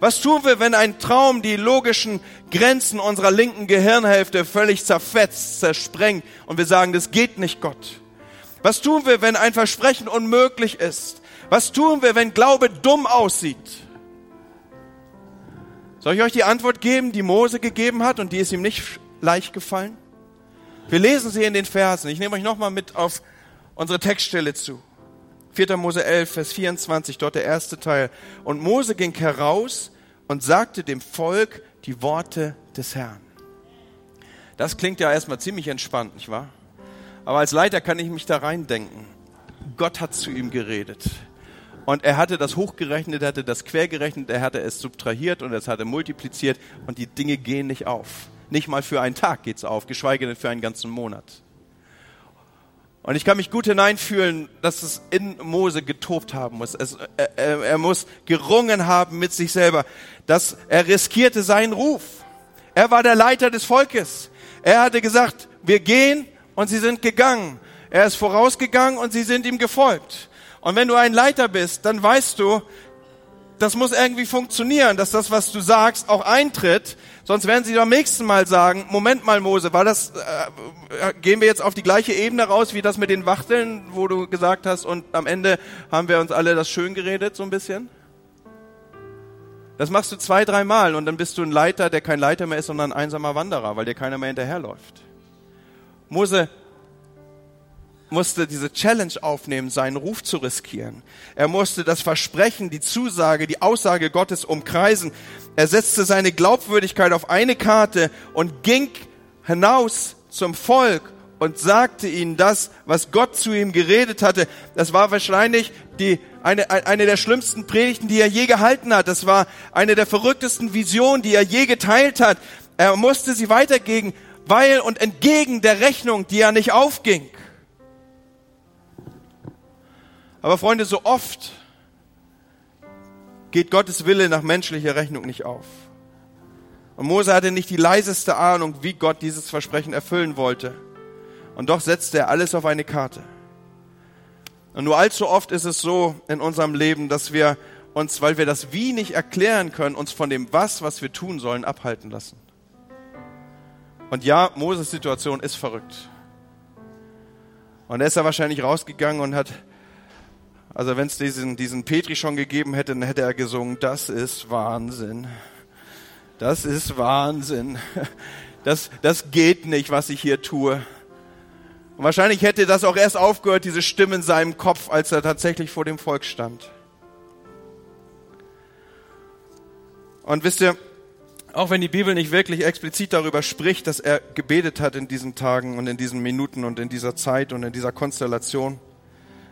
Speaker 1: Was tun wir, wenn ein Traum die logischen Grenzen unserer linken Gehirnhälfte völlig zerfetzt, zersprengt und wir sagen, das geht nicht, Gott? Was tun wir, wenn ein Versprechen unmöglich ist? Was tun wir, wenn Glaube dumm aussieht? Soll ich euch die Antwort geben, die Mose gegeben hat und die ist ihm nicht leicht gefallen? Wir lesen sie in den Versen. Ich nehme euch nochmal mit auf unsere Textstelle zu. 4. Mose 11, Vers 24, dort der erste Teil. Und Mose ging heraus und sagte dem Volk die Worte des Herrn. Das klingt ja erstmal ziemlich entspannt, nicht wahr? Aber als Leiter kann ich mich da reindenken. Gott hat zu ihm geredet. Und er hatte das hochgerechnet, er hatte das quergerechnet, er hatte es subtrahiert und es hatte multipliziert und die Dinge gehen nicht auf. Nicht mal für einen Tag geht's auf, geschweige denn für einen ganzen Monat. Und ich kann mich gut hineinfühlen, dass es in Mose getobt haben muss. Es, er, er muss gerungen haben mit sich selber. Dass er riskierte seinen Ruf. Er war der Leiter des Volkes. Er hatte gesagt, wir gehen und sie sind gegangen. Er ist vorausgegangen und sie sind ihm gefolgt. Und wenn du ein Leiter bist, dann weißt du, das muss irgendwie funktionieren, dass das, was du sagst, auch eintritt. Sonst werden sie am nächsten Mal sagen, Moment mal, Mose, war das, äh, äh, gehen wir jetzt auf die gleiche Ebene raus, wie das mit den Wachteln, wo du gesagt hast, und am Ende haben wir uns alle das schön geredet, so ein bisschen? Das machst du zwei, dreimal und dann bist du ein Leiter, der kein Leiter mehr ist, sondern ein einsamer Wanderer, weil dir keiner mehr hinterherläuft. Mose musste diese Challenge aufnehmen, seinen Ruf zu riskieren. Er musste das Versprechen, die Zusage, die Aussage Gottes umkreisen. Er setzte seine Glaubwürdigkeit auf eine Karte und ging hinaus zum Volk und sagte ihnen das, was Gott zu ihm geredet hatte. Das war wahrscheinlich die, eine, eine der schlimmsten Predigten, die er je gehalten hat. Das war eine der verrücktesten Visionen, die er je geteilt hat. Er musste sie weitergeben, weil und entgegen der Rechnung, die er nicht aufging. Aber Freunde, so oft geht Gottes Wille nach menschlicher Rechnung nicht auf. Und Mose hatte nicht die leiseste Ahnung, wie Gott dieses Versprechen erfüllen wollte. Und doch setzte er alles auf eine Karte. Und nur allzu oft ist es so in unserem Leben, dass wir uns, weil wir das Wie nicht erklären können, uns von dem Was, was wir tun sollen, abhalten lassen. Und ja, Moses Situation ist verrückt. Und er ist ja wahrscheinlich rausgegangen und hat also wenn es diesen, diesen Petri schon gegeben hätte, dann hätte er gesungen, das ist Wahnsinn. Das ist Wahnsinn. [LAUGHS] Das, das geht nicht, was ich hier tue. Und wahrscheinlich hätte das auch erst aufgehört, diese Stimme in seinem Kopf, als er tatsächlich vor dem Volk stand. Und wisst ihr, auch wenn die Bibel nicht wirklich explizit darüber spricht, dass er gebetet hat in diesen Tagen und in diesen Minuten und in dieser Zeit und in dieser Konstellation,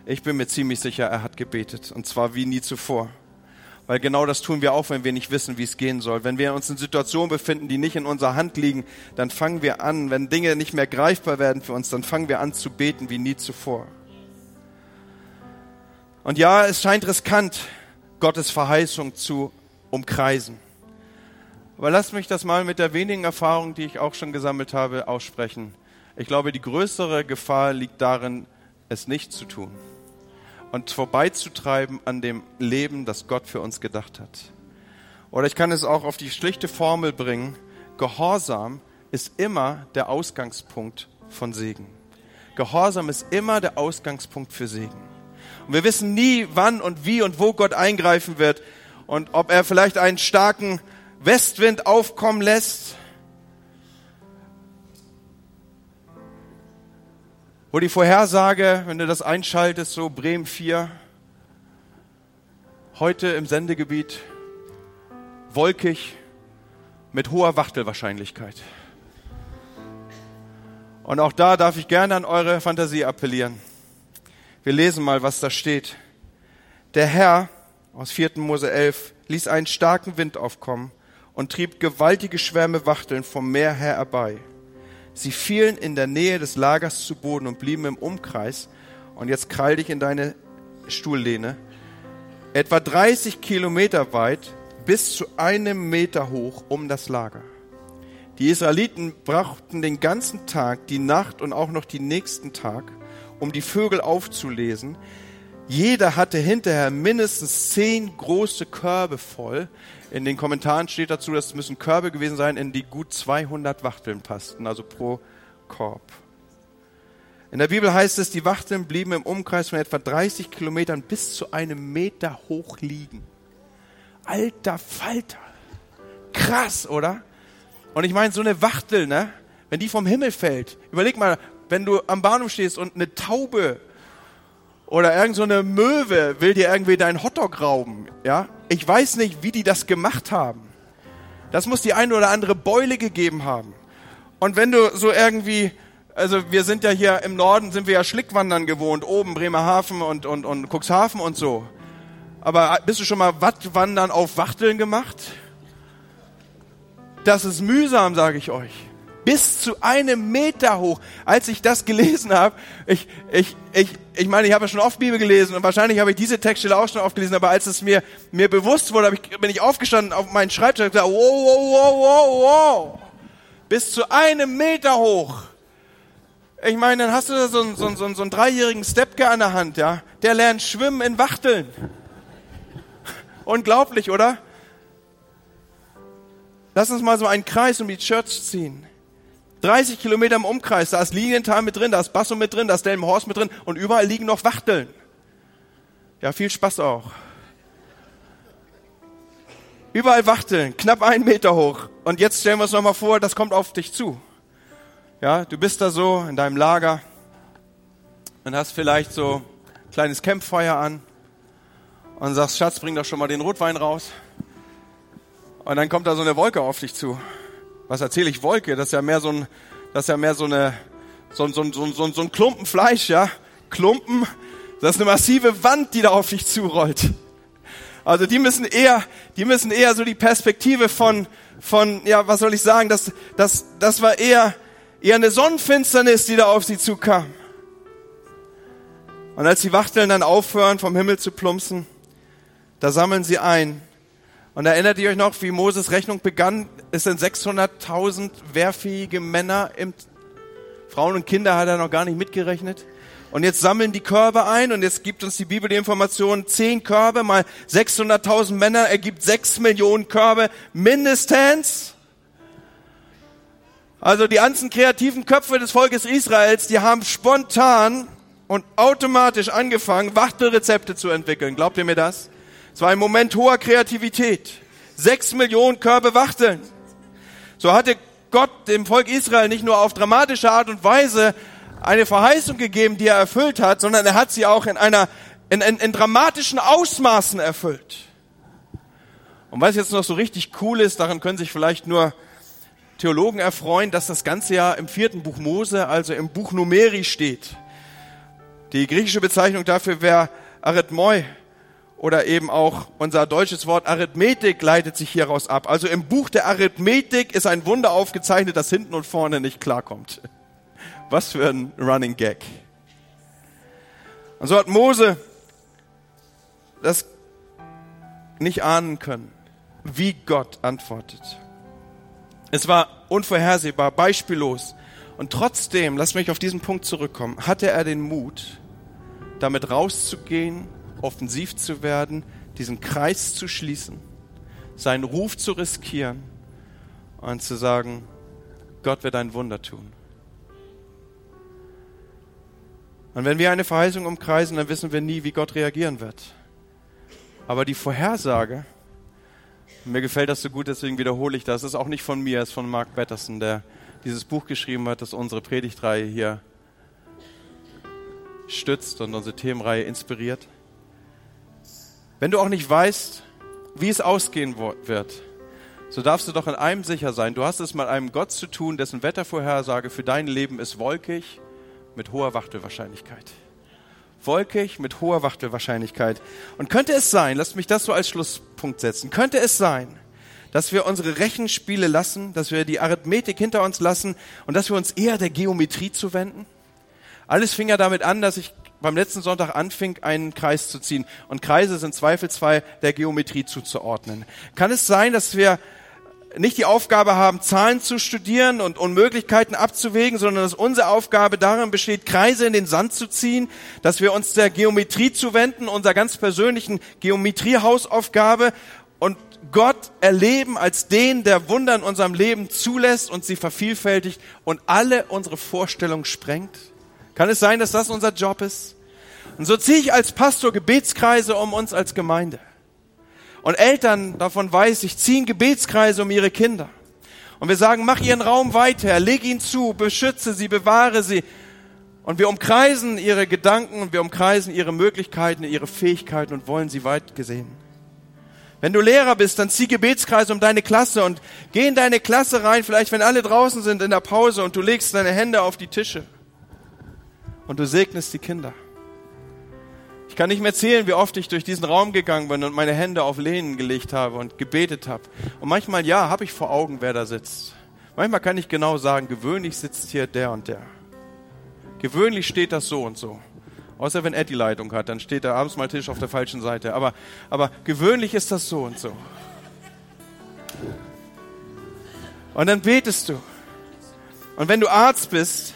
Speaker 1: ich bin mir ziemlich sicher, er hat gebetet. Und zwar wie nie zuvor. Weil genau das tun wir auch, wenn wir nicht wissen, wie es gehen soll. Wenn wir uns in Situationen befinden, die nicht in unserer Hand liegen, dann fangen wir an, wenn Dinge nicht mehr greifbar werden für uns, dann fangen wir an zu beten wie nie zuvor. Und ja, es scheint riskant, Gottes Verheißung zu umkreisen. Aber lasst mich das mal mit der wenigen Erfahrung, die ich auch schon gesammelt habe, aussprechen. Ich glaube, die größere Gefahr liegt darin, es nicht zu tun und vorbeizutreiben an dem Leben, das Gott für uns gedacht hat. Oder ich kann es auch auf die schlichte Formel bringen, Gehorsam ist immer der Ausgangspunkt von Segen. Gehorsam ist immer der Ausgangspunkt für Segen. Und wir wissen nie, wann und wie und wo Gott eingreifen wird und ob er vielleicht einen starken Westwind aufkommen lässt Wo die Vorhersage, wenn du das einschaltest, so Bremen 4, heute im Sendegebiet wolkig mit hoher Wachtelwahrscheinlichkeit. Und auch da darf ich gerne an eure Fantasie appellieren. Wir lesen mal, was da steht. Der Herr aus 4. Mose 11 ließ einen starken Wind aufkommen und trieb gewaltige Schwärme Wachteln vom Meer her herbei. Sie fielen in der Nähe des Lagers zu Boden und blieben im Umkreis. Und jetzt krall dich in deine Stuhllehne. Etwa 30 Kilometer weit bis zu einem Meter hoch um das Lager. Die Israeliten brachten den ganzen Tag, die Nacht und auch noch den nächsten Tag, um die Vögel aufzulesen. Jeder hatte hinterher mindestens zehn große Körbe voll, in den Kommentaren steht dazu, das müssen Körbe gewesen sein, in die gut 200 Wachteln passten, also pro Korb. In der Bibel heißt es, die Wachteln blieben im Umkreis von etwa 30 Kilometern bis zu einem Meter hoch liegen. Alter Falter. Krass, oder? Und ich meine, so eine Wachtel, ne? Wenn die vom Himmel fällt, überleg mal, wenn du am Bahnhof stehst und eine Taube oder irgend so Möwe will dir irgendwie deinen Hotdog rauben, ja? Ich weiß nicht, wie die das gemacht haben. Das muss die eine oder andere Beule gegeben haben. Und wenn du so irgendwie, also wir sind ja hier im Norden, sind wir ja Schlickwandern gewohnt, oben Bremerhaven und, und, und Cuxhaven und so. Aber bist du schon mal Wattwandern auf Wachteln gemacht? Das ist mühsam, sage ich euch. Bis zu einem Meter hoch. Als ich das gelesen habe, ich, ich, ich, ich meine, ich habe ja schon oft Bibel gelesen und wahrscheinlich habe ich diese Textstelle auch schon oft gelesen, aber als es mir, mir bewusst wurde, ich, bin ich aufgestanden auf meinen Schreibtisch und gesagt, wow, wow, wow, wow, wow. Bis zu einem Meter hoch. Ich meine, dann hast du da so einen, so einen, so einen, so einen dreijährigen Stepke an der Hand, ja. Der lernt schwimmen in Wachteln. [LAUGHS] Unglaublich, oder? Lass uns mal so einen Kreis um die Church ziehen. 30 Kilometer im Umkreis, da ist Lilienthal mit drin, da ist Basso mit drin, da ist Delmenhorst mit drin und überall liegen noch Wachteln. Ja, viel Spaß auch. Überall Wachteln, knapp einen Meter hoch. Und jetzt stellen wir uns nochmal vor, das kommt auf dich zu. Ja, du bist da so in deinem Lager und hast vielleicht so ein kleines Campfeuer an und sagst, Schatz, bring doch schon mal den Rotwein raus. Und dann kommt da so eine Wolke auf dich zu. Was erzähle ich Wolke? Das ist ja mehr so ein, das ist ja mehr so eine, so, so, so, so, so ein Klumpen Fleisch, ja. Klumpen, das ist eine massive Wand, die da auf dich zurollt. Also die müssen eher, die müssen eher so die Perspektive von, von, ja, was soll ich sagen, das, das, das war eher, eher eine Sonnenfinsternis, die da auf sie zukam. Und als die Wachteln dann aufhören, vom Himmel zu plumpsen, da sammeln sie ein. Und erinnert ihr euch noch, wie Moses Rechnung begann? Es sind 600.000 wehrfähige Männer, im Frauen und Kinder hat er noch gar nicht mitgerechnet. Und jetzt sammeln die Körbe ein und jetzt gibt uns die Bibel die Information, zehn Körbe mal 600.000 Männer ergibt sechs Millionen Körbe mindestens. Also die ganzen kreativen Köpfe des Volkes Israels, die haben spontan und automatisch angefangen, Wachtelrezepte zu entwickeln. Glaubt ihr mir das? Es war ein Moment hoher Kreativität. Sechs Millionen Körbe Wachteln. So hatte Gott dem Volk Israel nicht nur auf dramatische Art und Weise eine Verheißung gegeben, die er erfüllt hat, sondern er hat sie auch in einer, in, in, in dramatischen Ausmaßen erfüllt. Und was jetzt noch so richtig cool ist, daran können sich vielleicht nur Theologen erfreuen, dass das Ganze ja im vierten Buch Mose, also im Buch Numeri steht. Die griechische Bezeichnung dafür wäre Arithmoi oder eben auch unser deutsches Wort Arithmetik leitet sich hieraus ab. Also im Buch der Arithmetik ist ein Wunder aufgezeichnet, das hinten und vorne nicht klarkommt. Was für ein Running Gag. Und so hat Mose das nicht ahnen können, wie Gott antwortet. Es war unvorhersehbar, beispiellos. Und trotzdem, lass mich auf diesen Punkt zurückkommen, hatte er den Mut, damit rauszugehen, offensiv zu werden, diesen Kreis zu schließen, seinen Ruf zu riskieren und zu sagen, Gott wird ein Wunder tun. Und wenn wir eine Verheißung umkreisen, dann wissen wir nie, wie Gott reagieren wird. Aber die Vorhersage, mir gefällt das so gut, deswegen wiederhole ich das. Das ist auch nicht von mir, es ist von Mark Batterson, der dieses Buch geschrieben hat, das unsere Predigtreihe hier stützt und unsere Themenreihe inspiriert. Wenn du auch nicht weißt, wie es ausgehen wird, so darfst du doch in einem sicher sein. Du hast es mit einem Gott zu tun, dessen Wettervorhersage für dein Leben ist wolkig mit hoher Wachtelwahrscheinlichkeit wolkig mit hoher Wachtelwahrscheinlichkeit. Und könnte es sein, lasst mich das so als Schlusspunkt setzen, könnte es sein, dass wir unsere Rechenspiele lassen, dass wir die Arithmetik hinter uns lassen und dass wir uns eher der Geometrie zuwenden? Alles fing ja damit an, dass ich beim letzten Sonntag anfing, einen Kreis zu ziehen. Und Kreise sind zweifelsfrei der Geometrie zuzuordnen. Kann es sein, dass wir nicht die Aufgabe haben, Zahlen zu studieren und Unmöglichkeiten abzuwägen, sondern dass unsere Aufgabe darin besteht, Kreise in den Sand zu ziehen, dass wir uns der Geometrie zuwenden, unserer ganz persönlichen Geometriehausaufgabe und Gott erleben als den, der Wunder in unserem Leben zulässt und sie vervielfältigt und alle unsere Vorstellungen sprengt? Kann es sein, dass das unser Job ist? Und so ziehe ich als Pastor Gebetskreise um uns als Gemeinde. Und Eltern, davon weiß ich, ziehen Gebetskreise um ihre Kinder. Und wir sagen, mach ihren Raum weiter, leg ihn zu, beschütze sie, bewahre sie. Und wir umkreisen ihre Gedanken und wir umkreisen ihre Möglichkeiten, ihre Fähigkeiten und wollen sie weit gesehen. Wenn du Lehrer bist, dann zieh Gebetskreise um deine Klasse und geh in deine Klasse rein, vielleicht wenn alle draußen sind in der Pause und du legst deine Hände auf die Tische und du segnest die Kinder kann nicht mehr zählen, wie oft ich durch diesen Raum gegangen bin und meine Hände auf Lehnen gelegt habe und gebetet habe. Und manchmal, ja, habe ich vor Augen, wer da sitzt. Manchmal kann ich genau sagen, gewöhnlich sitzt hier der und der. Gewöhnlich steht das so und so. Außer wenn Ed die Leitung hat, dann steht der abends mal Tisch auf der falschen Seite. Aber, aber gewöhnlich ist das so und so. Und dann betest du. Und wenn du Arzt bist,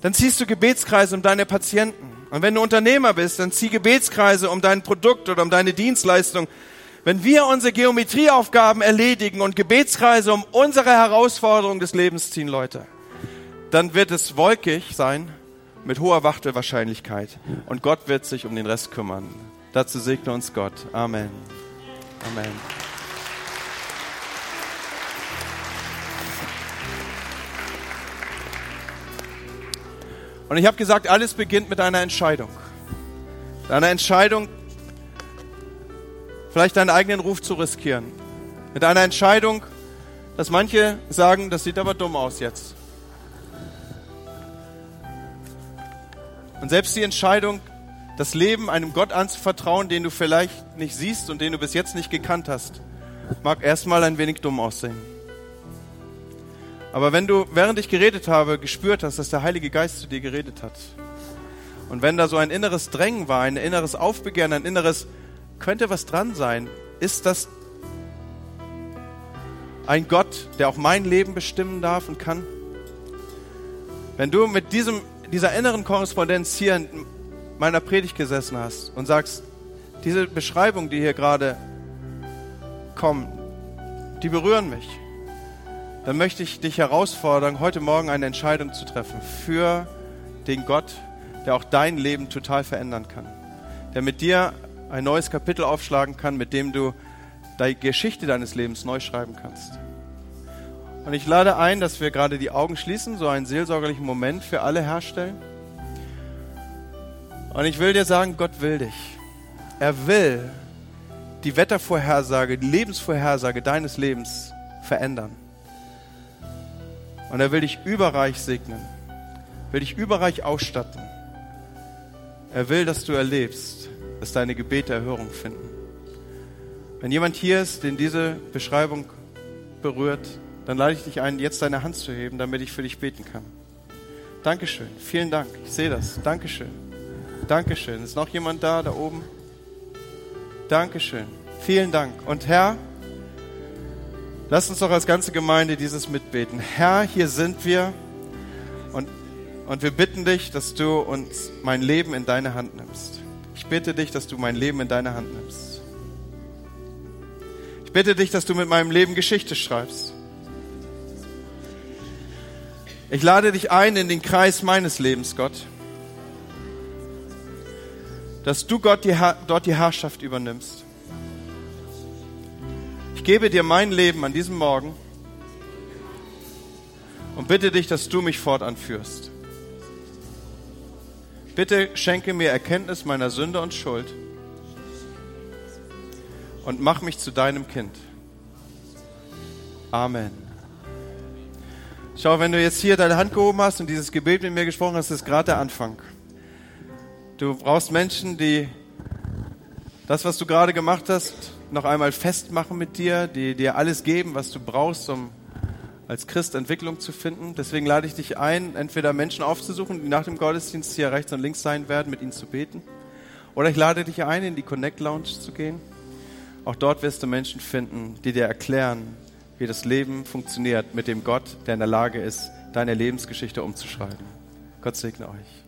Speaker 1: dann ziehst du Gebetskreise um deine Patienten. Und wenn du Unternehmer bist, dann zieh Gebetskreise um dein Produkt oder um deine Dienstleistung. Wenn wir unsere Geometrieaufgaben erledigen und Gebetskreise um unsere Herausforderungen des Lebens ziehen, Leute, dann wird es wolkig sein mit hoher Wachtelwahrscheinlichkeit. Und Gott wird sich um den Rest kümmern. Dazu segne uns Gott. Amen. Amen. Und ich habe gesagt, alles beginnt mit einer Entscheidung. Deiner Entscheidung, vielleicht deinen eigenen Ruf zu riskieren. Mit einer Entscheidung, dass manche sagen, das sieht aber dumm aus jetzt. Und selbst die Entscheidung, das Leben einem Gott anzuvertrauen, den du vielleicht nicht siehst und den du bis jetzt nicht gekannt hast, mag erstmal ein wenig dumm aussehen. Aber wenn du, während ich geredet habe, gespürt hast, dass der Heilige Geist zu dir geredet hat, und wenn da so ein inneres Drängen war, ein inneres Aufbegehren, ein inneres, könnte was dran sein, ist das ein Gott, der auch mein Leben bestimmen darf und kann? Wenn du mit diesem, dieser inneren Korrespondenz hier in meiner Predigt gesessen hast und sagst, diese Beschreibung, die hier gerade kommen, die berühren mich dann möchte ich dich herausfordern, heute Morgen eine Entscheidung zu treffen für den Gott, der auch dein Leben total verändern kann. Der mit dir ein neues Kapitel aufschlagen kann, mit dem du die Geschichte deines Lebens neu schreiben kannst. Und ich lade ein, dass wir gerade die Augen schließen, so einen seelsorgerlichen Moment für alle herstellen. Und ich will dir sagen, Gott will dich. Er will die Wettervorhersage, die Lebensvorhersage deines Lebens verändern. Und er will dich überreich segnen, will dich überreich ausstatten. Er will, dass du erlebst, dass deine Gebete Erhörung finden. Wenn jemand hier ist, den diese Beschreibung berührt, dann lade ich dich ein, jetzt deine Hand zu heben, damit ich für dich beten kann. Dankeschön. Vielen Dank. Ich sehe das. Dankeschön. Dankeschön. Ist noch jemand da, da oben? Dankeschön. Vielen Dank. Und Herr, Lass uns doch als ganze Gemeinde dieses mitbeten. Herr, hier sind wir und, und wir bitten dich, dass du uns mein Leben in deine Hand nimmst. Ich bitte dich, dass du mein Leben in deine Hand nimmst. Ich bitte dich, dass du mit meinem Leben Geschichte schreibst. Ich lade dich ein in den Kreis meines Lebens, Gott. Dass du Gott die, dort die Herrschaft übernimmst gebe dir mein Leben an diesem Morgen und bitte dich, dass du mich fortan führst. Bitte schenke mir Erkenntnis meiner Sünde und Schuld und mach mich zu deinem Kind. Amen. Schau, wenn du jetzt hier deine Hand gehoben hast und dieses Gebet mit mir gesprochen hast, ist gerade der Anfang. Du brauchst Menschen, die das, was du gerade gemacht hast, noch einmal festmachen mit dir, die dir alles geben, was du brauchst, um als Christ Entwicklung zu finden. Deswegen lade ich dich ein, entweder Menschen aufzusuchen, die nach dem Gottesdienst hier rechts und links sein werden, mit ihnen zu beten. Oder ich lade dich ein, in die Connect Lounge zu gehen. Auch dort wirst du Menschen finden, die dir erklären, wie das Leben funktioniert mit dem Gott, der in der Lage ist, deine Lebensgeschichte umzuschreiben. Gott segne euch.